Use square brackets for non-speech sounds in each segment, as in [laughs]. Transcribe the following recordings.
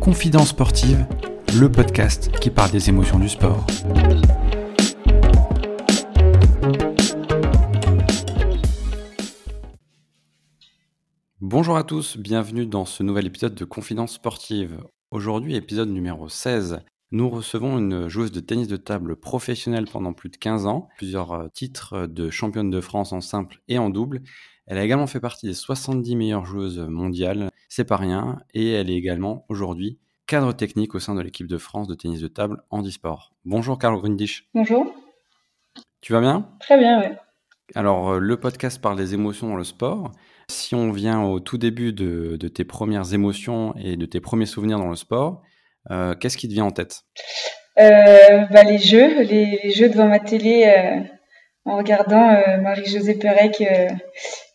Confidence sportive, le podcast qui parle des émotions du sport. Bonjour à tous, bienvenue dans ce nouvel épisode de Confidence sportive. Aujourd'hui, épisode numéro 16. Nous recevons une joueuse de tennis de table professionnelle pendant plus de 15 ans, plusieurs euh, titres de championne de France en simple et en double. Elle a également fait partie des 70 meilleures joueuses mondiales, c'est pas rien, et elle est également aujourd'hui cadre technique au sein de l'équipe de France de tennis de table handisport. Bonjour Carl Grundisch. Bonjour. Tu vas bien? Très bien, oui. Alors, euh, le podcast parle des émotions dans le sport. Si on vient au tout début de, tes premières émotions et de tes premiers souvenirs dans le sport, euh, qu'est-ce qui te vient en tête? Euh, bah, Les jeux, les, jeux devant ma télé en regardant Marie-Josée Perec.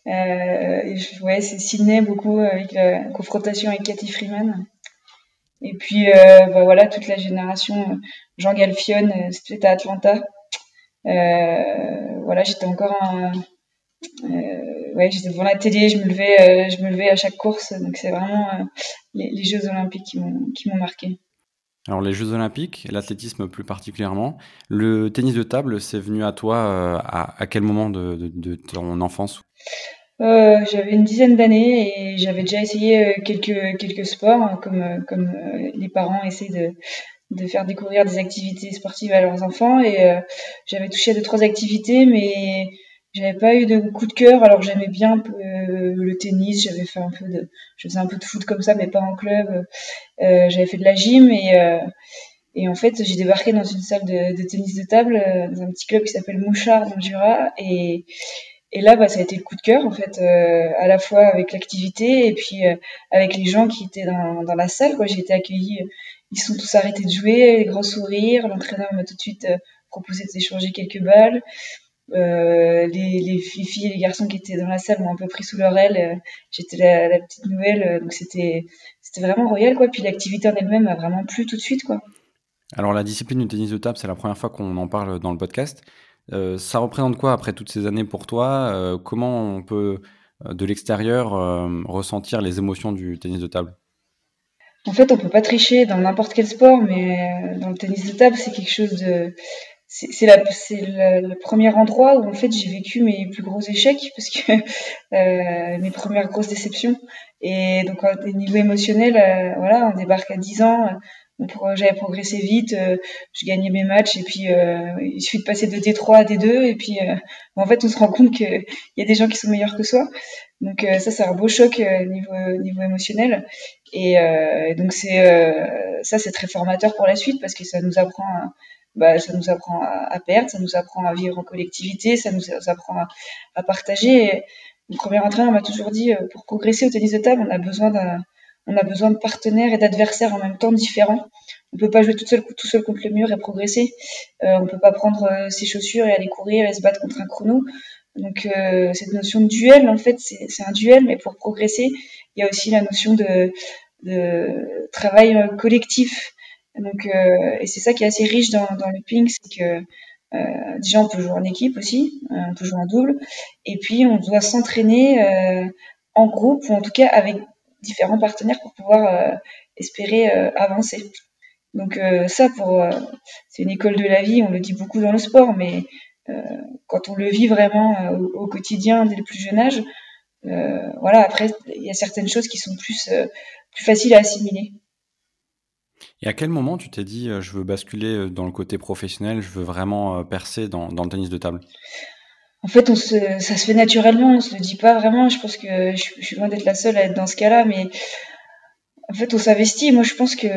ouais, c'est Sydney beaucoup avec la confrontation avec Cathy Freeman. Et puis bah, voilà, toute la génération Jean Galfion, c'était à Atlanta. voilà, j'étais encore ouais, j'étais devant la télé, je me levais, euh, je me levais à chaque course. Donc c'est vraiment euh, les, Jeux Olympiques qui m'ont marqué. Alors les Jeux Olympiques, l'athlétisme plus particulièrement, le tennis de table, c'est venu à toi euh, à, quel moment de, ton enfance? J'avais une dizaine d'années et j'avais déjà essayé quelques, quelques sports, hein, comme, comme les parents essaient de, de faire découvrir des activités sportives à leurs enfants. Et j'avais touché à deux, trois activités, mais j'avais pas eu de coup de cœur, alors j'aimais bien euh, le tennis, j'avais fait un peu de, je faisais un peu de foot comme ça, mais pas en club. Euh, j'avais fait de la gym et euh, et en fait j'ai débarqué dans une salle de, de tennis de table dans un petit club qui s'appelle Mouchard dans le Jura et et là bah ça a été le coup de cœur en fait, à la fois avec l'activité et puis avec les gens qui étaient dans dans la salle. J'ai été accueillie, ils sont tous arrêtés de jouer, les grands sourires. L'entraîneur m'a tout de suite proposé d'échanger quelques balles. Euh, les, les, filles et les garçons qui étaient dans la salle m'ont un peu pris sous leur aile. Euh, j'étais la, la, petite nouvelle, euh, donc c'était c'était vraiment royal quoi. Puis l'activité en elle-même m'a vraiment plu tout de suite quoi. Alors la discipline du tennis de table, c'est la première fois qu'on en parle dans le podcast. Euh, ça représente quoi après toutes ces années pour toi? Euh, Comment on peut de l'extérieur ressentir les émotions du tennis de table? En fait, on peut pas tricher dans n'importe quel sport, mais dans le tennis de table, c'est quelque chose de c'est le premier endroit où en fait j'ai vécu mes plus gros échecs [laughs] parce que euh, mes premières grosses déceptions. Et donc au niveau émotionnel euh, voilà on débarque à 10 ans j'avais progressé vite euh, je gagnais mes matchs et puis euh, il suffit de passer de D3 à D2 et puis en fait on se rend compte qu'il y a des gens qui sont meilleurs que soi. Donc ça c'est un beau choc niveau niveau émotionnel. Et donc c'est ça c'est très formateur pour la suite parce que ça nous apprend à, bah, ça nous apprend à, perdre, ça nous apprend à vivre en collectivité, ça nous, apprend à, partager. mon premier entraîneur m'a toujours dit, euh, pour progresser au tennis de table, on a besoin d'un, on a besoin de partenaires et d'adversaires en même temps différents. On peut pas jouer tout seul, tout seul contre le mur et progresser. Euh, on peut pas prendre euh, ses chaussures et aller courir et se battre contre un chrono. Donc euh, cette notion de duel, en fait, c'est un duel, mais pour progresser, il y a aussi la notion de, de travail collectif. Donc, euh, et c'est ça qui est assez riche dans, le ping, c'est que euh, déjà on peut jouer en équipe aussi, euh, on peut jouer en double, et puis on doit s'entraîner euh, en groupe ou en tout cas avec différents partenaires pour pouvoir euh, espérer avancer. Donc ça, pour c'est une école de la vie, on le dit beaucoup dans le sport, mais quand on le vit vraiment au, au, quotidien dès le plus jeune âge, voilà. Après, il y a certaines choses qui sont plus plus faciles à assimiler. Et à quel moment tu t'es dit, euh, je veux basculer euh, dans le côté professionnel, je veux vraiment euh, percer dans, dans le tennis de table? En fait, ça se fait naturellement, on se le dit pas vraiment. Je pense que je, je suis loin d'être la seule à être dans ce cas-là, mais en fait, on s'investit. Moi, je pense que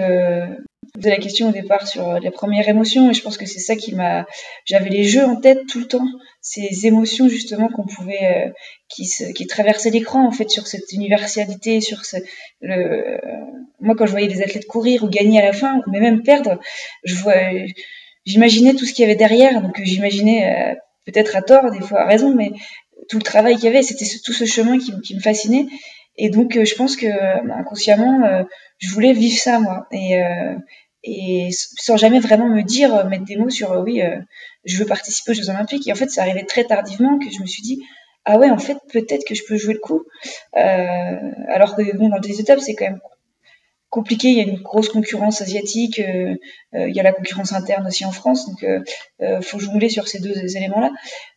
de la question au départ sur les premières émotions, et je pense que c'est ça qui m'a. J'avais les jeux en tête tout le temps, ces émotions justement qu'on pouvait, euh, qui, traversaient l'écran en fait sur cette universalité, sur ce, le. Moi, quand je voyais des athlètes courir ou gagner à la fin, mais même perdre, je vois, j'imaginais tout ce qu'il y avait derrière, donc j'imaginais euh, peut-être à tort, des fois à raison, mais tout le travail qu'il y avait, c'était tout ce chemin qui, me fascinait. Et donc, euh, je pense que inconsciemment, euh, je voulais vivre ça, moi. Et, euh, et sans jamais vraiment me dire, mettre des mots sur oui, je veux participer aux Jeux Olympiques. Et en fait, ça arrivait très tardivement que je me suis dit, ah ouais, en fait, peut-être que je peux jouer le coup. alors que bon, dans le tennis de table, c'est quand même compliqué. Il y a une grosse concurrence asiatique. il y a la concurrence interne aussi en France. Donc, euh, faut jongler sur ces deux éléments-là.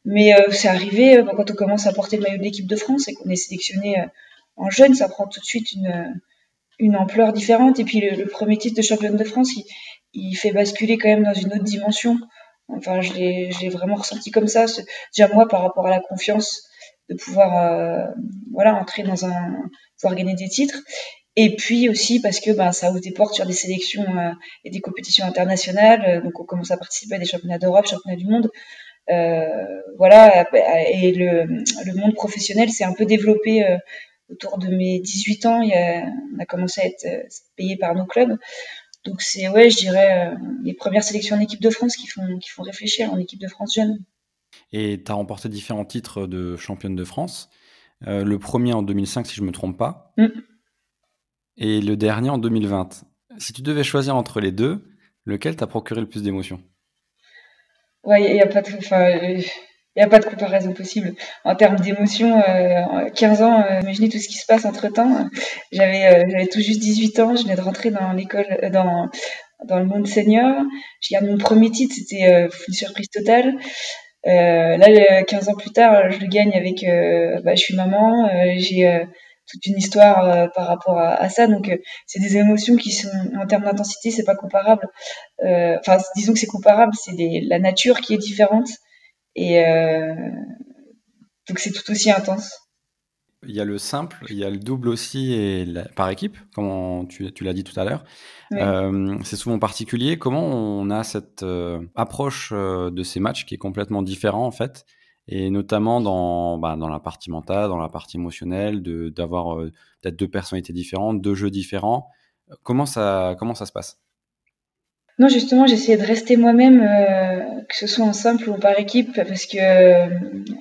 Mais c'est arrivé quand on commence à porter le maillot de l'équipe de France et qu'on est sélectionné en jeune, ça prend tout de suite une, une ampleur différente. Et puis le, premier titre de championne de France, il, il, fait basculer quand même dans une autre dimension. Enfin, je l'ai vraiment ressenti comme ça. Déjà moi, par rapport à la confiance de pouvoir euh, voilà entrer dans un pouvoir gagner des titres et puis aussi parce que ben, ça ouvre des portes sur des sélections euh, et des compétitions internationales donc on commence à participer à des championnats d'Europe championnats du monde euh, voilà et le, le monde professionnel s'est un peu développé euh, autour de mes 18 ans, on a commencé à être euh, payé par nos clubs. Donc c'est ouais, je dirais euh, les premières sélections en équipe de France qui font qui font réfléchir en équipe de France jeune. Et tu as remporté différents titres de championne de France. Euh, le premier en 2005 si je me trompe pas. Mm. Et le dernier en 2020. Si tu devais choisir entre les deux, lequel t'a procuré le plus d'émotions? Ouais, il y a pas de il n'y a pas de comparaison possible. En termes d'émotion, euh, 15 ans, euh, imaginez tout ce qui se passe entre temps. J'avais, euh, tout juste 18 ans, je venais de rentrer dans l'école, euh, dans, dans le monde senior. J'ai gagné mon premier titre, c'était une surprise totale. là, 15 ans plus tard, je le gagne avec, bah, je suis maman, j'ai toute une histoire par rapport à, à ça. Donc, c'est des émotions qui sont, en termes d'intensité, c'est pas comparable. Enfin, disons que c'est comparable, c'est la nature qui est différente. Et euh, donc c'est tout aussi intense. Il y a le simple, il y a le double aussi et par équipe, comme tu, tu l'as dit tout à l'heure. Euh, c'est souvent particulier. Comment on a cette euh, approche de ces matchs qui est complètement différent en fait, et notamment dans, bah, dans la partie mentale, dans la partie émotionnelle, d'avoir peut-être deux personnalités différentes, deux jeux différents. Comment ça, comment ça se passe? Non, justement, j'essayais de rester moi-même, que ce soit en simple ou par équipe, parce que euh,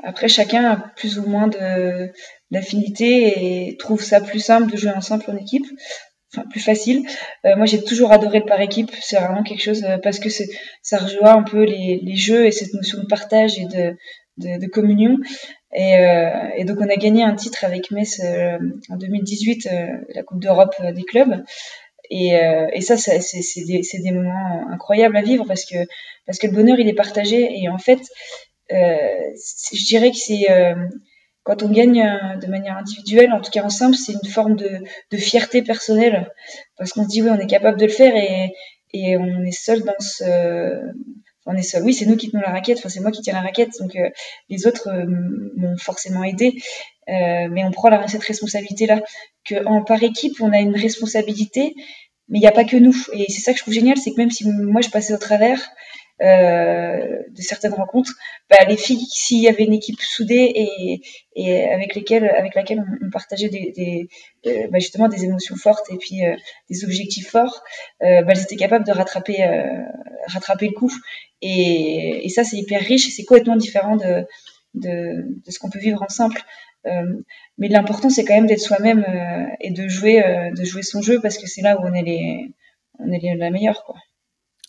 après chacun a plus ou moins d'affinité et trouve ça plus simple de jouer en simple en équipe, enfin plus facile. Euh, moi, j'ai toujours adoré le par équipe, c'est vraiment quelque chose parce que ça rejoint un peu les, les jeux et cette notion de partage et de de, communion. Et, donc on a gagné un titre avec Metz en 2018, la Coupe d'Europe des clubs. Et, euh, et ça, c'est des, moments incroyables à vivre parce que, parce que le bonheur, il est partagé. Et en fait, euh, je dirais que c'est euh, quand on gagne de manière individuelle, en tout cas ensemble, c'est une forme de, fierté personnelle parce qu'on se dit oui, on est capable de le faire et on est seul dans ce on est seul. Oui, c'est nous qui tenons la raquette. Enfin, c'est moi qui tiens la raquette. Donc, euh, les autres euh, m'ont forcément aidé. Euh, mais on prend la, cette responsabilité-là. Que par équipe, on a une responsabilité, mais il n'y a pas que nous. Et c'est ça que je trouve génial, c'est que même si moi je passais au travers de certaines rencontres, bah, les filles, s'il y avait une équipe soudée et, avec lesquelles, avec laquelle on, partageait des, bah, justement des émotions fortes et puis des objectifs forts, bah, elles étaient capables de rattraper le coup. Et, et ça, c'est hyper riche et c'est complètement différent de, de, de ce qu'on peut vivre ensemble. Euh, mais l'important, c'est quand même d'être soi-même euh, et de jouer, euh, de jouer son jeu parce que c'est là où on est les, on est la meilleure, quoi.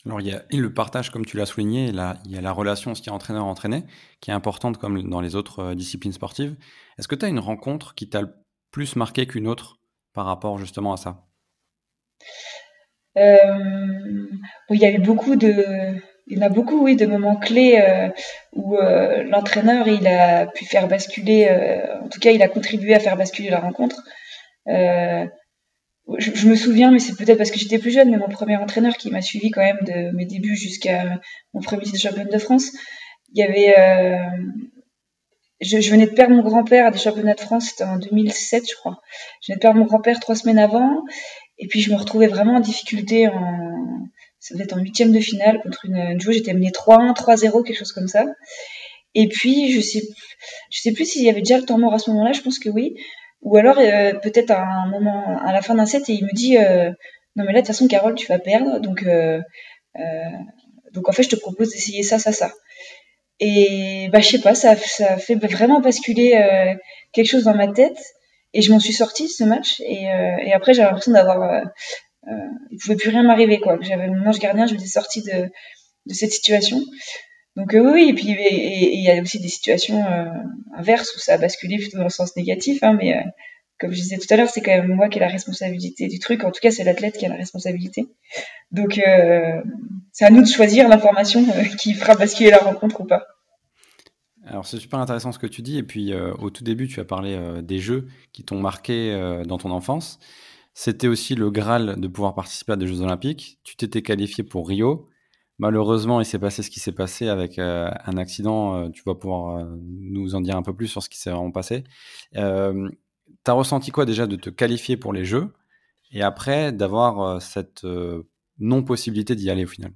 Alors, il y a le partage, comme tu l'as souligné, là, il y a la relation aussi entraîneur-entraîné, qui est importante comme dans les autres disciplines sportives. Est-ce que tu as une rencontre qui t'a le plus marqué qu'une autre par rapport justement à ça? Euh, Il y a eu beaucoup de, il y en a beaucoup, oui, de moments clés euh, où euh, l'entraîneur il a pu faire basculer, euh, en tout cas, il a contribué à faire basculer la rencontre. Je, me souviens, mais c'est peut-être parce que j'étais plus jeune, mais mon premier entraîneur qui m'a suivi quand même de mes débuts jusqu'à mon premier titre de championne de France, il y avait, je, je, venais de perdre mon grand-père à des championnats de France, c'était en 2007, je crois. Je venais de perdre mon grand-père trois semaines avant, et puis je me retrouvais vraiment en difficulté en ça devait être en huitième de finale contre une, une joueuse, j'étais menée 3-1, 3-0, quelque chose comme ça. Et puis, je sais, je sais plus s'il y avait déjà le temps mort à ce moment-là, je pense que oui. Ou alors, euh, peut-être à un moment, à la fin d'un set, et il me dit, euh, non mais là, de toute façon, Carole, tu vas perdre, donc, euh, donc en fait, je te propose d'essayer ça, ça, ça. Et bah, je sais pas, ça, ça fait vraiment basculer quelque chose dans ma tête, et je m'en suis sortie ce match. Et, et après, j'avais l'impression d'avoir il pouvait plus rien m'arriver quoi. J'avais mon ange gardien, je m'étais sortie de, de cette situation. Donc oui, et puis il y a aussi des situations inverses où ça a basculé plutôt dans le sens négatif, hein, mais comme je disais tout à l'heure, c'est quand même moi qui ai la responsabilité du truc. En tout cas, c'est l'athlète qui a la responsabilité. Donc, euh, c'est à nous de choisir l'information euh, qui fera basculer la rencontre ou pas. Alors, c'est super intéressant ce que tu dis. Et puis, euh, au tout début, tu as parlé des jeux qui t'ont marqué dans ton enfance. C'était aussi le Graal de pouvoir participer à des Jeux Olympiques. Tu t'étais qualifié pour Rio. Malheureusement, il s'est passé ce qui s'est passé avec un accident. tu vas pouvoir nous en dire un peu plus sur ce qui s'est vraiment passé as ressenti quoi déjà de te qualifier pour les Jeux et après d'avoir euh, cette euh, non-possibilité d'y aller au final?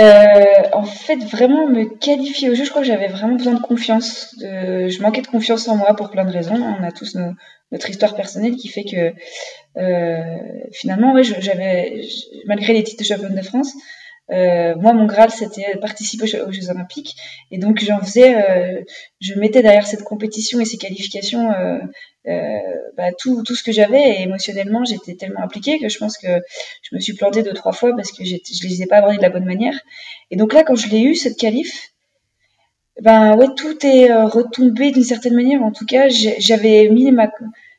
Euh, en fait, vraiment me qualifier au jeu, je crois que j'avais vraiment besoin de confiance. Je manquais de confiance en moi pour plein de raisons. On a tous notre histoire personnelle qui fait que finalement, ouais, j'avais malgré les titres de championne de France, euh, moi, mon Graal, c'était participer aux Jeux Olympiques. Et donc, j'en faisais, euh, je mettais derrière cette compétition et ces qualifications euh, euh bah, tout, tout ce que j'avais. Et émotionnellement, j'étais tellement impliquée que je pense que je me suis plantée deux, trois fois parce que je les ai pas abordés de la bonne manière. Et donc là, quand je l'ai eu, cette qualif, ben ouais, tout est retombé d'une certaine manière. En tout cas, j'avais mis ma,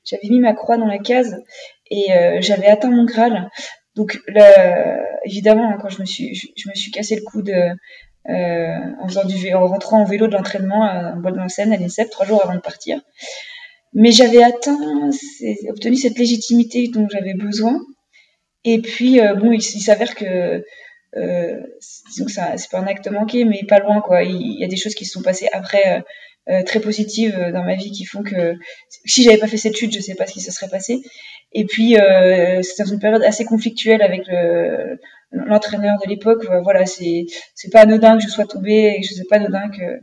j'avais mis ma croix dans la case et j'avais atteint mon Graal. Donc là, évidemment, hein, quand je me suis, je, me suis cassé le coude euh, en rentrant en vélo de l'entraînement en bois de Vincennes à l'INSEP trois jours avant de partir. Mais j'avais atteint, obtenu cette légitimité dont j'avais besoin. Et puis euh, bon, il, s'avère que euh, disons que c'est pas un acte manqué, mais pas loin quoi. Il, y a des choses qui se sont passées après euh, très positives euh, dans ma vie qui font que si j'avais pas fait cette chute, je sais pas ce qui se serait passé. Et puis euh, c'était dans une période assez conflictuelle avec le l'entraîneur de l'époque. Voilà, c'est c'est pas anodin que je sois tombée et je sais pas anodin que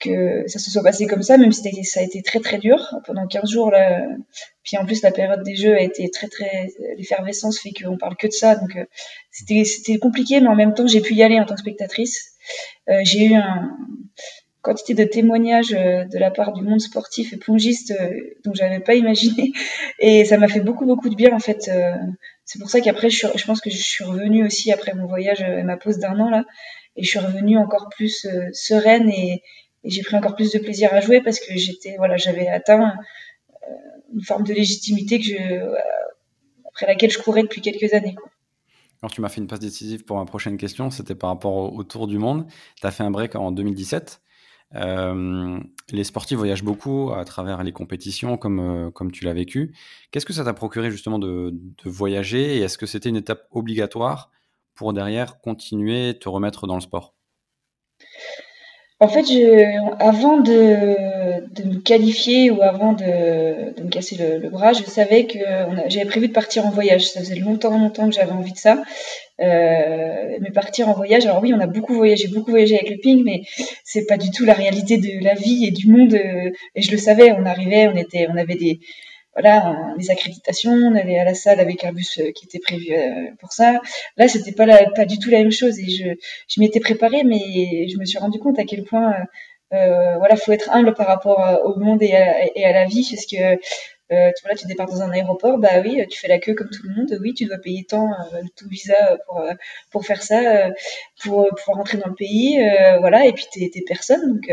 que ça se soit passé comme ça, même si ça a été très très dur pendant 15 jours là. Puis en plus la période des jeux a été très très l'effervescence fait qu'on parle que de ça, donc c'était c'était compliqué, mais en même temps j'ai pu y aller en tant que spectatrice. Euh, j'ai eu un quantité de témoignages euh, de la part du monde sportif et plongiste euh, dont j'avais pas imaginé [laughs] et ça m'a fait beaucoup beaucoup de bien en fait euh, c'est pour ça qu'après je, je, pense que je suis revenue aussi après mon voyage et ma pause d'un an là et je suis revenue encore plus sereine et, j'ai pris encore plus de plaisir à jouer parce que j'étais voilà j'avais atteint une forme de légitimité que je après laquelle je courais depuis quelques années. Alors, tu m'as fait une passe décisive pour ma prochaine question. C'était par rapport au, Tour du Monde. Tu as fait un break en 2017. Euh, les sportifs voyagent beaucoup à travers les compétitions, comme, euh, comme tu l'as vécu. Qu'est-ce que ça t'a procuré justement de, de voyager? Et est-ce que c'était une étape obligatoire pour derrière continuer, te remettre dans le sport? En fait, je, avant de, de, me qualifier ou avant de, de me casser le, bras, je savais que j'avais prévu de partir en voyage. Ça faisait longtemps, longtemps que j'avais envie de ça. Euh, mais partir en voyage, alors oui, on a beaucoup voyagé, beaucoup voyagé avec le ping, mais c'est pas du tout la réalité de la vie et du monde. Euh, et je le savais, on arrivait, on était, on avait des, voilà, les accréditations, on allait à la salle avec un bus euh, qui était prévu euh, pour ça. Là, c'était pas pas du tout la même chose et je, m'étais préparée, mais je me suis rendu compte à quel point, euh, voilà, faut être humble par rapport au monde et à, la vie, parce que euh, tu, vois, tu départs dans un aéroport, bah oui, tu fais la queue comme tout le monde, oui, tu dois payer tant euh, ton visa pour, pour faire ça, pour pouvoir rentrer dans le pays, voilà, et puis t'es, personne, donc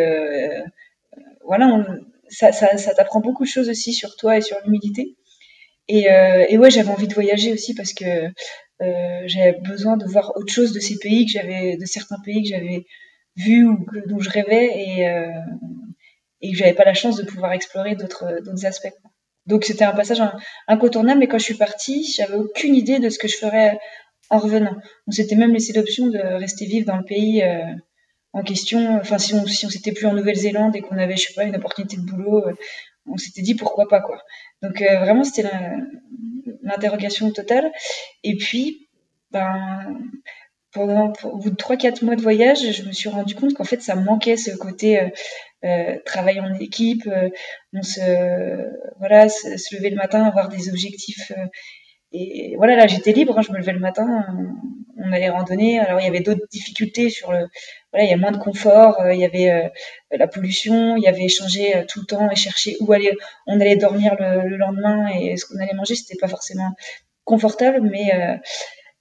voilà, ça, t'apprend beaucoup de choses aussi sur toi et sur l'humilité. Et, euh, ouais, j'avais envie de voyager aussi parce que euh, j'avais besoin de voir autre chose de ces pays que j'avais, de certains pays que j'avais vus ou dont je rêvais et, euh, et que j'avais pas la chance de pouvoir explorer d'autres, d'autres aspects. Donc c'était un passage incontournable, mais quand je suis partie, j'avais aucune idée de ce que je ferais en revenant. On s'était même laissé l'option de rester vivre dans le pays euh, en question. Enfin, si on si on s'était plus en Nouvelle-Zélande et qu'on avait, je sais pas, une opportunité de boulot, euh, on s'était dit pourquoi pas quoi. Donc euh, vraiment, c'était l'interrogation totale. Et puis, ben, pendant au bout de 3-4 mois de voyage, je me suis rendu compte qu'en fait, ça manquait ce côté euh, travail en équipe, on se voilà, se, lever le matin, avoir des objectifs et voilà, là, j'étais libre. Hein, je me levais le matin, on, allait randonner. Alors, il y avait d'autres difficultés sur le. Voilà, il y a moins de confort. Euh, il y avait euh, la pollution. Il y avait échanger euh, tout le temps et chercher où aller. On allait dormir le, lendemain et ce qu'on allait manger, c'était pas forcément confortable, mais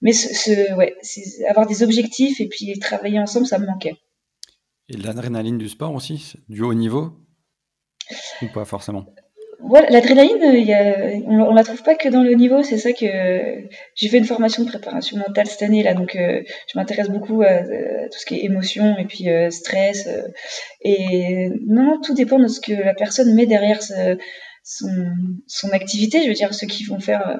mais ce, avoir des objectifs et puis travailler ensemble, ça me manquait. Et l'adrénaline du sport aussi, du haut niveau? Ou pas forcément? Voilà, l'adrénaline, euh, on, la trouve pas que dans le niveau. C'est ça que j'ai fait une formation de préparation mentale cette année là, donc euh, je m'intéresse beaucoup à, tout ce qui est émotion et puis euh, stress. et non, tout dépend de ce que la personne met derrière son activité. Je veux dire, ceux qui vont faire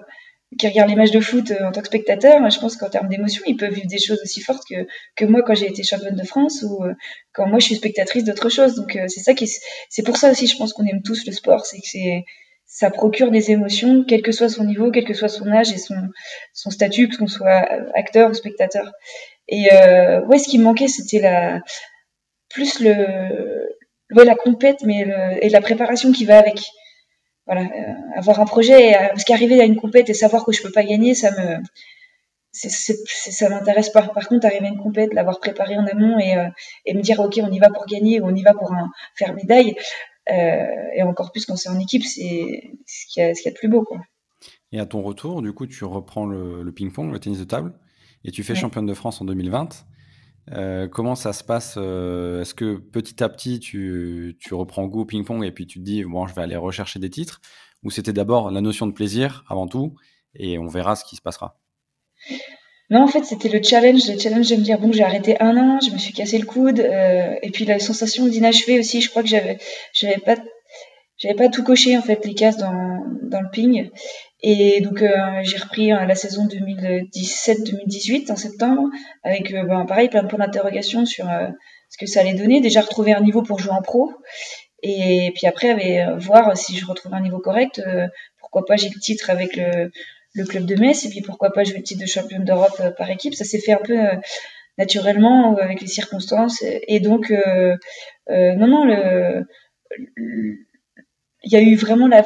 qui regardent les matchs de foot euh, en tant que spectateur, je pense qu'en termes d'émotion, ils peuvent vivre des choses aussi fortes que, que moi quand j'ai été championne de France ou euh, quand moi je suis spectatrice d'autre chose. Donc euh, c'est ça qui, c'est pour ça aussi, je pense qu'on aime tous le sport, c'est que c'est, ça procure des émotions, quel que soit son niveau, quel que soit son âge et son, son statut, qu'on soit acteur ou spectateur. Et euh, ouais, ce qui me manquait, c'était la, plus le, ouais, la compète, mais et la préparation qui va avec voilà, euh, avoir un projet, euh, parce qu'arriver à une compète et savoir que je peux pas gagner, ça me, c'est, ça m'intéresse pas. Par contre, arriver à une compète, l'avoir préparé en amont et, euh, et me dire ok, on y va pour gagner ou on y va pour un, faire médaille, euh, et encore plus quand c'est en équipe, c'est ce qu'il y y a de plus beau, quoi. Et à ton retour, du coup, tu reprends le, le ping-pong, le tennis de table, et tu fais championne de France en 2020. Euh, comment ça se passe euh, Est-ce que petit à petit, tu, tu reprends goût au ping-pong et puis tu te dis, bon, je vais aller rechercher des titres? Ou c'était d'abord la notion de plaisir avant tout et on verra ce qui se passera? Non, en fait, c'était le challenge. Le challenge de me dire, bon, j'ai arrêté un an, je me suis cassé le coude. Euh, et puis la sensation d'inachevé aussi, je crois que j'avais, j'avais pas, j'avais pas tout coché, en fait, les cases dans, dans le ping. Et donc euh, j'ai repris euh, la saison 2017-2018 en septembre avec euh, ben, pareil plein de points d'interrogation sur ce que ça allait donner. Déjà retrouver un niveau pour jouer en pro et puis après voir si je retrouve un niveau correct. pourquoi pas j'ai le titre avec le, le, club de Metz et puis pourquoi pas jouer le titre de championne d'Europe par équipe. Ça s'est fait un peu naturellement avec les circonstances et donc non non le il y a eu vraiment la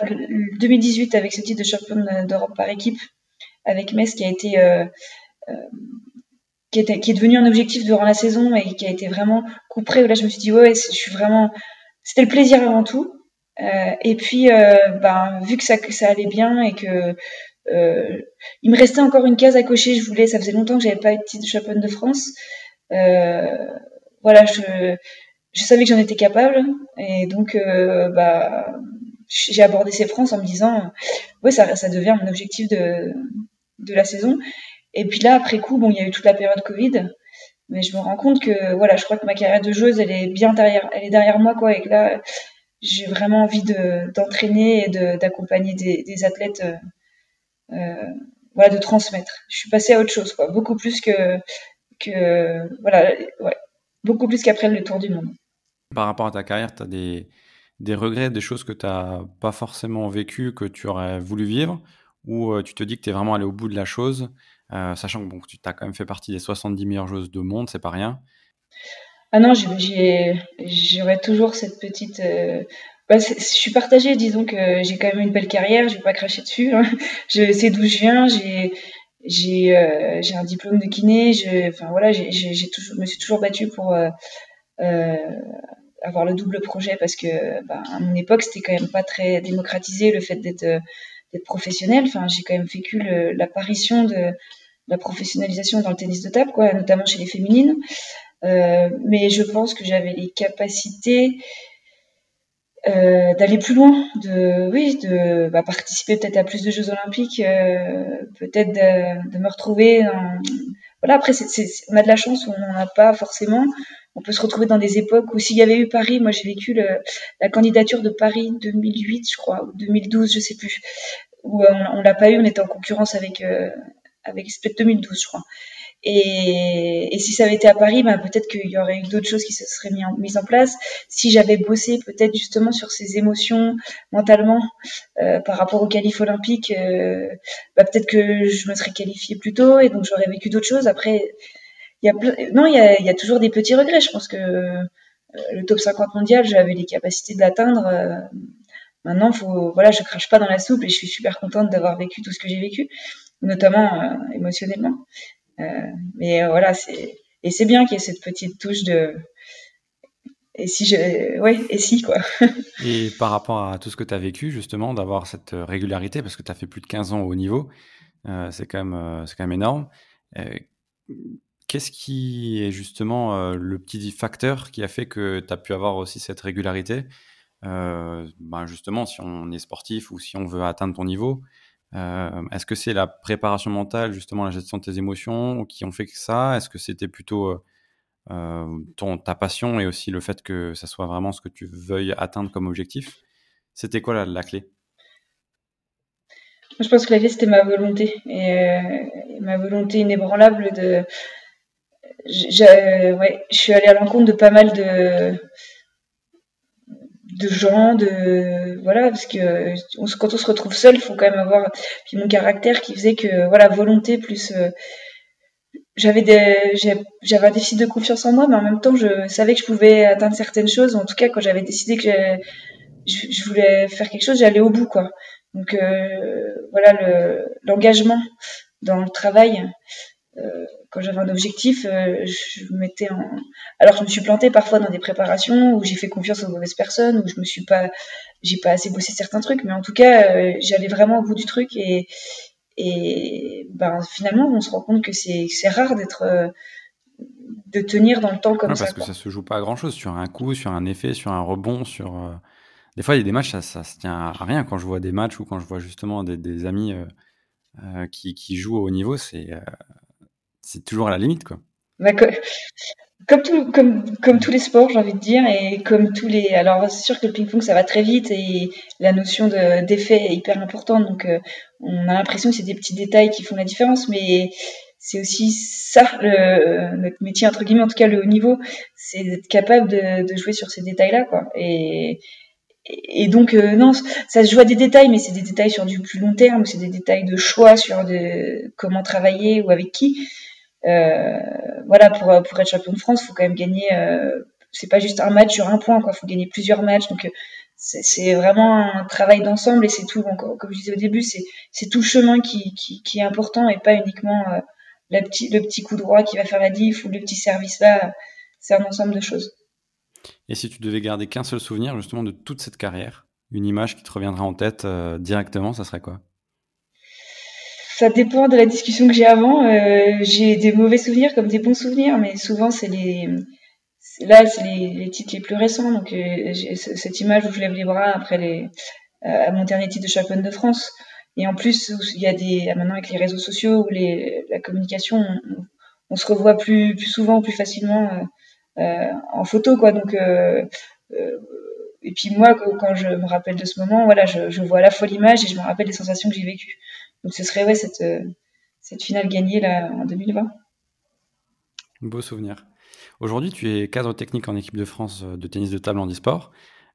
2018 avec ce titre de championne d'Europe par équipe avec Metz qui a été euh, euh, qui, est devenu un objectif durant la saison et qui a été vraiment couperé. Là, je me suis dit ouais, je suis vraiment. C'était le plaisir avant tout. Euh, et puis, ben, vu que ça, ça allait bien et que il me restait encore une case à cocher, je voulais. Ça faisait longtemps que j'avais pas de titre de championne de France. voilà, je je savais que j'en étais capable et donc bah j'ai abordé ces France en me disant, ouais, ça, ça devient mon objectif de, de la saison. Et puis là, après coup, bon, il y a eu toute la période Covid, mais je me rends compte que, voilà, je crois que ma carrière de joueuse, elle est bien derrière, elle est derrière moi, quoi, et que là, j'ai vraiment envie de, d'entraîner et de, d'accompagner des, des athlètes, euh, euh, voilà, de transmettre. Je suis passée à autre chose, quoi, beaucoup plus que, que, voilà, ouais, beaucoup plus qu'après le Tour du Monde. Par rapport à ta carrière, tu as des, des regrets, des choses que tu n'as pas forcément vécues, que tu aurais voulu vivre, ou euh, tu te dis que tu es vraiment allé au bout de la chose, euh, sachant que bon, tu as quand même fait partie des 70 meilleures joueuses de monde, c'est pas rien. Ah non, j'aurais toujours cette petite. Euh, bah, je suis partagée, disons que j'ai quand même une belle carrière, je vais pas cracher dessus. Hein. Je sais d'où je viens, j'ai j'ai un diplôme de kiné, je, enfin voilà, me suis toujours battue pour avoir le double projet parce que bah, à mon époque c'était quand même pas très démocratisé le fait d'être euh, d'être professionnel enfin j'ai quand même vécu l'apparition de, la professionnalisation dans le tennis de table quoi notamment chez les féminines euh, mais je pense que j'avais les capacités euh, d'aller plus loin, de oui, de bah, participer peut-être à plus de Jeux Olympiques, peut-être de, de, me retrouver. Dans... Voilà, après, on a de la chance on n'en a pas forcément. On peut se retrouver dans des époques où s'il y avait eu Paris, moi j'ai vécu la candidature de Paris 2008, je crois, ou 2012, je sais plus, où euh, on, on l'a pas eu, on était en concurrence avec euh, avec 2012, je crois. Et, si ça avait été à Paris, ben peut-être qu'il y aurait eu d'autres choses qui se seraient mis en, mises en place. Si j'avais bossé peut-être justement sur ces émotions mentalement euh, par rapport aux qualifs olympiques, euh, bah, peut-être que je me serais qualifiée plus tôt et donc j'aurais vécu d'autres choses. Après, il y a non, il y a toujours des petits regrets. Je pense que euh, le top 50 mondial, j'avais les capacités de l'atteindre. Euh, maintenant, faut, voilà, je crache pas dans la soupe et je suis super contente d'avoir vécu tout ce que j'ai vécu, notamment euh, émotionnellement. mais voilà, c'est et c'est bien qu'il y ait cette petite touche de et si je ouais et si quoi. [laughs] et par rapport à tout ce que tu as vécu justement d'avoir cette régularité parce que tu as fait plus de 15 ans au haut niveau, c'est quand même c'est quand même énorme. Qu'est-ce qui est justement le petit facteur qui a fait que tu as pu avoir aussi cette régularité? Ben Justement, si on est sportif ou si on veut atteindre ton niveau, est-ce que c'est la préparation mentale, justement la gestion de tes émotions qui ont fait que ça? Est-ce que c'était plutôt ton, ta passion et aussi le fait que ça soit vraiment ce que tu veuilles atteindre comme objectif? C'était quoi la, clé? Je pense que la clé c'était ma volonté. Et ma volonté inébranlable de je, ouais, je suis allée à l'encontre de pas mal de de gens, de voilà, parce que quand on se retrouve seul, il faut quand même avoir puis mon caractère qui faisait que voilà volonté plus euh, j'avais des j'avais un déficit de confiance en moi, mais en même temps je savais que je pouvais atteindre certaines choses. En tout cas, quand j'avais décidé que je, voulais faire quelque chose, j'allais au bout quoi. Donc euh, voilà le l'engagement dans le travail. Euh, quand j'avais un objectif, euh, je me mettais en. Alors, je me suis plantée parfois dans des préparations où j'ai fait confiance aux mauvaises personnes, où je me suis pas, j'ai pas assez bossé certains trucs, mais en tout cas, euh, j'allais vraiment au bout du truc et et ben finalement, on se rend compte que c'est rare d'être euh, de tenir dans le temps comme ça. Parce que ça se joue pas à grand chose sur un coup, sur un effet, sur un rebond, sur. Des fois, il y a des matchs, ça, ça se tient à rien. Quand je vois des matchs ou quand je vois justement des, des amis qui, qui, jouent au haut niveau, c'est c'est toujours à la limite, quoi. Bah, comme, tous les sports, j'ai envie de dire, et comme tous les. Alors, c'est sûr que le ping-pong, ça va très vite et la notion d'effet est hyper importante. Donc, euh, on a l'impression que c'est des petits détails qui font la différence, mais c'est aussi ça, notre métier, entre guillemets, en tout cas le haut niveau, c'est d'être capable de, de, jouer sur ces détails-là, quoi. Et, donc, euh, non, ça se joue à des détails, mais c'est des détails sur du plus long terme, c'est des détails de choix sur de, comment travailler ou avec qui. Euh, voilà, pour, pour être champion de France, il faut quand même gagner. Euh, c'est pas juste un match sur un point, quoi. Faut gagner plusieurs matchs. Donc, c'est vraiment un travail d'ensemble et c'est tout. comme je disais au début, c'est tout le chemin qui, qui, qui, est important et pas uniquement petit, le petit coup droit qui va faire la diff ou le petit service là. C'est un ensemble de choses. Et si tu devais garder qu'un seul souvenir justement de toute cette carrière, une image qui te reviendra en tête euh, directement, ça serait quoi? Ça dépend de la discussion que j'ai avant. Euh, j'ai des mauvais souvenirs comme des bons souvenirs, mais souvent c'est les là c'est les, titres les plus récents. Donc euh, cette image où je lève les bras après les à mon dernier titre de championne de France. Et en plus, il y a des maintenant avec les réseaux sociaux ou la communication, on, se revoit plus plus souvent, plus facilement euh, en photo, quoi. Donc, euh, euh, et puis moi, quand je me rappelle de ce moment, voilà, je, vois à la fois l'image et je me rappelle les sensations que j'ai vécues. Donc, ce serait ouais cette cette finale gagnée là en 2020. Beau souvenir. Aujourd'hui, tu es cadre technique en équipe de France de tennis de table en e-sport.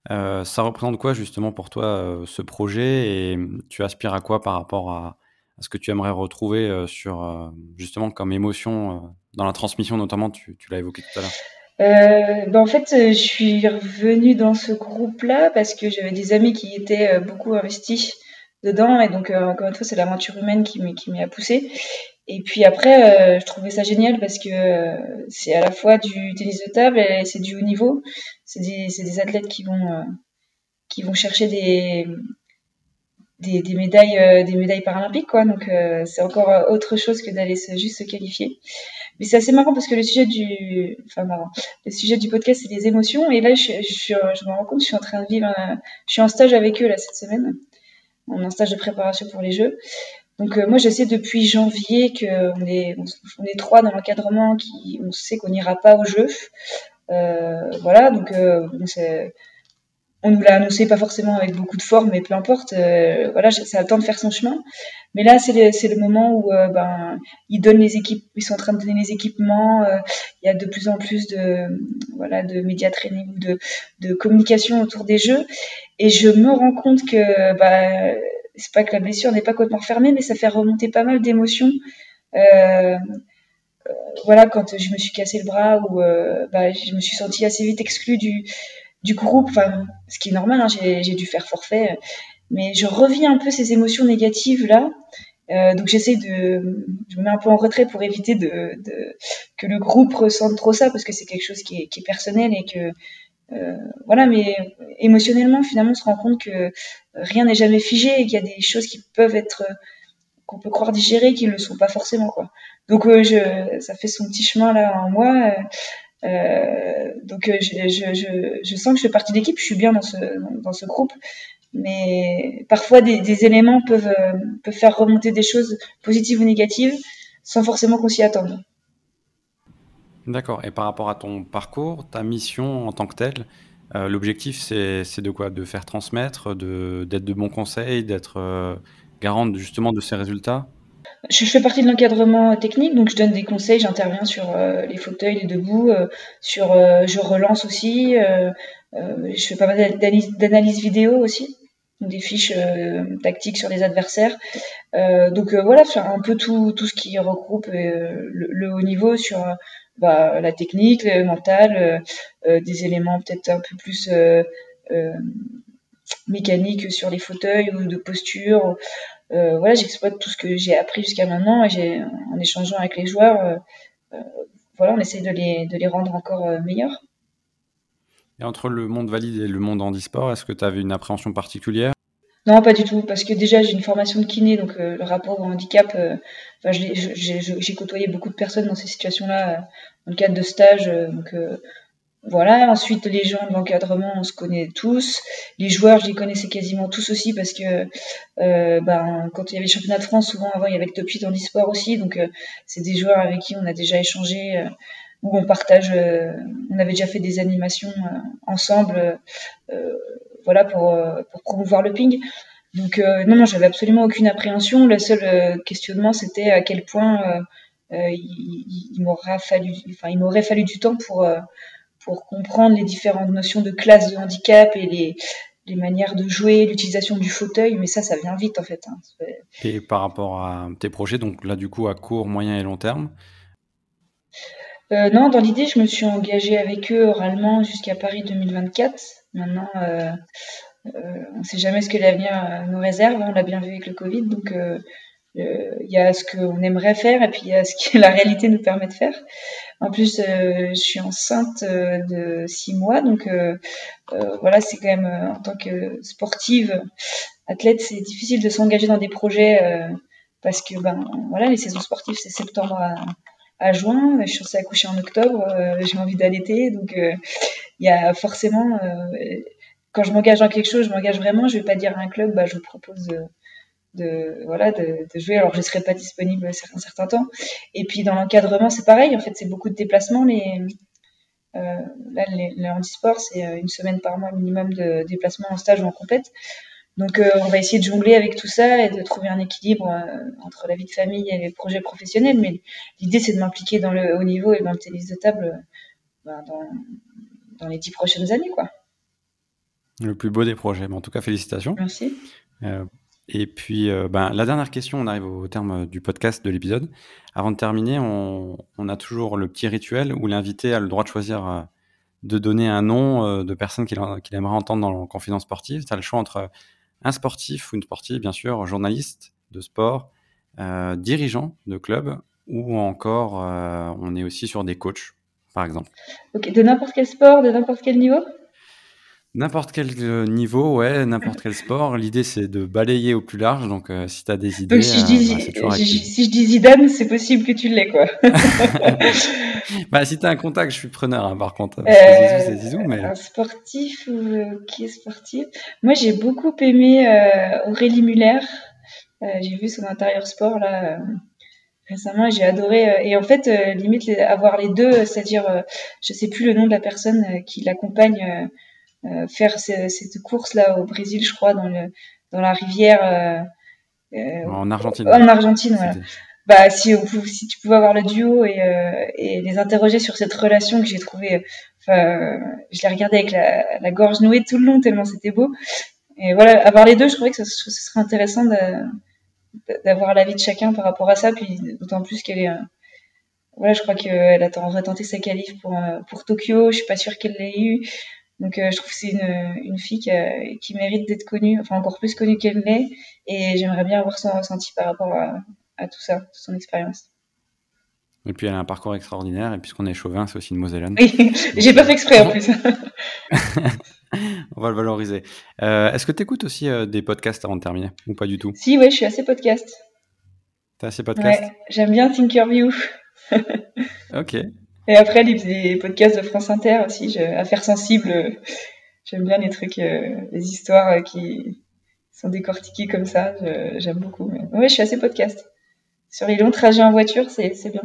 ça représente quoi justement pour toi ce projet et tu aspires à quoi par rapport à, ce que tu aimerais retrouver sur justement comme émotion dans la transmission notamment, tu l'as évoqué tout à l'heure euh, ben en fait, euh, je suis revenue dans ce groupe-là parce que j'avais des amis qui étaient euh, beaucoup investis dedans et donc encore une fois, c'est l'aventure humaine qui m'y a poussé. Et puis après, je trouvais ça génial parce que c'est à la fois du tennis de table et c'est du haut niveau. C'est des, des athlètes qui vont qui vont chercher des des, médailles des médailles paralympiques quoi. Donc c'est encore autre chose que d'aller juste se qualifier. Mais c'est assez marrant parce que le sujet du, enfin marrant, le sujet du podcast c'est les émotions et là je, je, me rends compte, je suis en train de vivre, je suis en stage avec eux là cette semaine, en stage de préparation pour les Jeux. Donc euh, moi je sais depuis janvier qu'on est, trois dans l'encadrement qui, on sait qu'on n'ira pas aux Jeux. Euh, voilà, donc euh, on nous l'a annoncé pas forcément avec beaucoup de forme, mais peu importe. Euh, voilà, ça a le temps de faire son chemin. Mais là, c'est le, moment où ben ils donnent les équipes, ils sont en train de donner les équipements. Il y a de plus en plus de voilà de média training de, de communication autour des jeux. Et je me rends compte que bah c'est pas que la blessure n'est pas complètement fermée, mais ça fait remonter pas mal d'émotions. voilà, quand je me suis cassé le bras ou bah, je me suis sentie assez vite exclue du du groupe, enfin, ce qui est normal, hein, j'ai dû faire forfait, mais je reviens un peu ces émotions négatives là. Euh, donc j'essaie de, je me mets un peu en retrait pour éviter de, que le groupe ressente trop ça parce que c'est quelque chose qui est, personnel et que euh, voilà, mais émotionnellement finalement on se rend compte que rien n'est jamais figé et qu'il y a des choses qui peuvent être qu'on peut croire digérer, qui ne le sont pas forcément. Quoi. Donc euh, je, ça fait son petit chemin là en moi. Euh, donc je, je, je, sens que je fais partie de l'équipe, je suis bien dans ce, dans ce groupe, mais parfois des, des éléments peuvent, peuvent faire remonter des choses positives ou négatives sans forcément qu'on s'y attende. D'accord. Et par rapport à ton parcours, ta mission en tant que telle, euh, l'objectif c'est de quoi? De faire transmettre, d'être de, bons conseils, d'être euh, garante justement de ces résultats? Je fais partie de l'encadrement technique, donc je donne des conseils, j'interviens sur euh, les fauteuils, les debout, sur, je relance aussi, je fais pas mal d'analyse vidéo aussi, des fiches tactiques sur les adversaires. donc voilà, un peu tout, tout ce qui regroupe le, haut niveau sur bah, la technique, le mental, euh, euh, des éléments peut-être un peu plus euh, mécaniques sur les fauteuils ou de posture. voilà, j'exploite tout ce que j'ai appris jusqu'à maintenant et en échangeant avec les joueurs, voilà, on essaie de les, de les rendre encore meilleurs. Et entre le monde valide et le monde handisport, est-ce que tu avais une appréhension particulière? Non, pas du tout, parce que déjà j'ai une formation de kiné, donc euh, le rapport au handicap, euh, j'ai côtoyé beaucoup de personnes dans ces situations-là euh, dans le cadre de stages, donc voilà. Ensuite, les gens de l'encadrement, on se connaît tous. Les joueurs, je les connaissais quasiment tous aussi parce que ben, quand il y avait le championnat de France, souvent avant il y avait le top 8 en e-sport aussi, donc c'est des joueurs avec qui on a déjà échangé, où on partage, on avait déjà fait des animations ensemble voilà, pour, euh, pour promouvoir le ping. Donc euh, non, non, j'avais absolument aucune appréhension. Le seul euh, questionnement, c'était à quel point il, il m'aurait fallu, enfin, il m'aurait fallu du temps pour pour comprendre les différentes notions de classe de handicap et les, les manières de jouer, l'utilisation du fauteuil, mais ça, ça vient vite en fait. Hein. Et par rapport à tes projets, donc là du coup à court, moyen et long terme? Euh, Non, dans l'idée, je me suis engagée avec eux oralement jusqu'à Paris 2024. Maintenant, euh, euh, on ne sait jamais ce que l'avenir euh, nous réserve. On l'a bien vu avec le Covid. Donc, il y a ce qu'on aimerait faire et puis il y a ce que [laughs] la réalité nous permet de faire. En plus, je suis enceinte de six mois, donc voilà, c'est quand même en tant que sportive, athlète, c'est difficile de s'engager dans des projets parce que ben voilà, les saisons sportives c'est septembre à, à juin. Je suis censée accoucher en octobre. j'ai envie d'allaiter, donc il y a forcément, euh, quand je m'engage dans quelque chose, je m'engage vraiment. Je vais pas dire à un club, bah, je vous propose de, de voilà de, jouer alors je serai pas disponible un certain temps et puis dans l'encadrement c'est pareil en fait c'est beaucoup de déplacements les euh, là les, le handisport c'est euh, une semaine par mois minimum de déplacements en stage ou en compète donc euh, on va essayer de jongler avec tout ça et de trouver un équilibre euh, entre la vie de famille et les projets professionnels mais l'idée c'est de m'impliquer dans le haut niveau et dans le tennis de table bah, dans les dix prochaines années. Quoi. Le plus beau des projets. Mais en tout cas, félicitations. Merci. Euh, et puis, euh, ben, la dernière question, on arrive au terme du podcast, de l'épisode. Avant de terminer, on, a toujours le petit rituel où l'invité a le droit de choisir euh, de donner un nom de personne qu'il aimerait entendre dans la confidence sportive. Tu as le choix entre un sportif ou une sportive, bien sûr, journaliste de sport, dirigeant de club, ou encore on est aussi sur des coachs par exemple. Ok, de n'importe quel sport, de n'importe quel niveau? N'importe quel euh, niveau, ouais, n'importe quel sport. L'idée, c'est de balayer au plus large. Donc, euh, si tu as des idées, si, je dis, euh, bah, si je dis Zidane, c'est possible que tu l'aies, quoi. [laughs] bah, si tu as un contact, je suis preneur, hein, par contre. c'est Zizou, mais... Un sportif ou qui est sportif Moi, j'ai beaucoup aimé Aurélie Muller. j'ai vu son intérieur sport, là récemment j'ai adoré euh, et en fait euh, limite avoir les deux c'est-à-dire euh, je sais plus le nom de la personne qui l'accompagne faire cette course là au Brésil je crois dans le dans la rivière en Argentine. en Argentine voilà. Bah si si tu pouvais avoir le duo et, et les interroger sur cette relation que j'ai trouvée enfin je l'ai regardé avec la, la, gorge nouée tout le long tellement c'était beau. Et voilà avoir les deux je trouvais que ce, ce serait intéressant de d'avoir l'avis de chacun par rapport à ça, puis d'autant plus qu'elle est. Euh, voilà, je crois qu'elle a tenté sa qualif pour, euh, pour Tokyo, je suis pas sûre qu'elle l'ait eu. Donc euh, je trouve que c'est une, une fille qui, qui mérite d'être connue, enfin encore plus connue qu'elle l'est, et j'aimerais bien avoir son ressenti par rapport à, à tout ça, son expérience. Et puis elle a un parcours extraordinaire, et puisqu'on est chauvin, c'est aussi une Mosellane. Oui, [laughs] j'ai pas fait exprès en plus. [laughs] On va le valoriser. Euh, est-ce que tu écoutes aussi euh, des podcasts avant de terminer ou pas du tout? Si, ouais, je suis assez podcast. Ces podcasts Ouais, j'aime bien Thinkerview. [laughs] ok. Et après, les, les, podcasts de France Inter aussi, Affaires sensibles, j'aime bien les trucs, les histoires qui sont décortiquées comme ça, j'aime beaucoup. Oui, je suis assez podcast. Sur les longs trajets en voiture, c'est bien.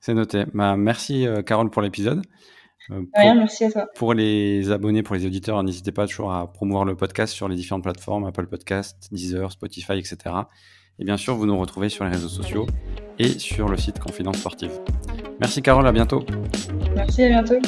C'est noté. Bah, merci Carole pour l'épisode. Euh, Rien, merci à toi. Pour les abonnés, pour les auditeurs, n'hésitez pas toujours à promouvoir le podcast sur les différentes plateformes, Apple Podcast, Deezer, Spotify, etc. Et bien sûr, vous nous retrouvez sur les réseaux sociaux et sur le site Confidence Sportive. Merci Carole, à bientôt. Merci, à bientôt.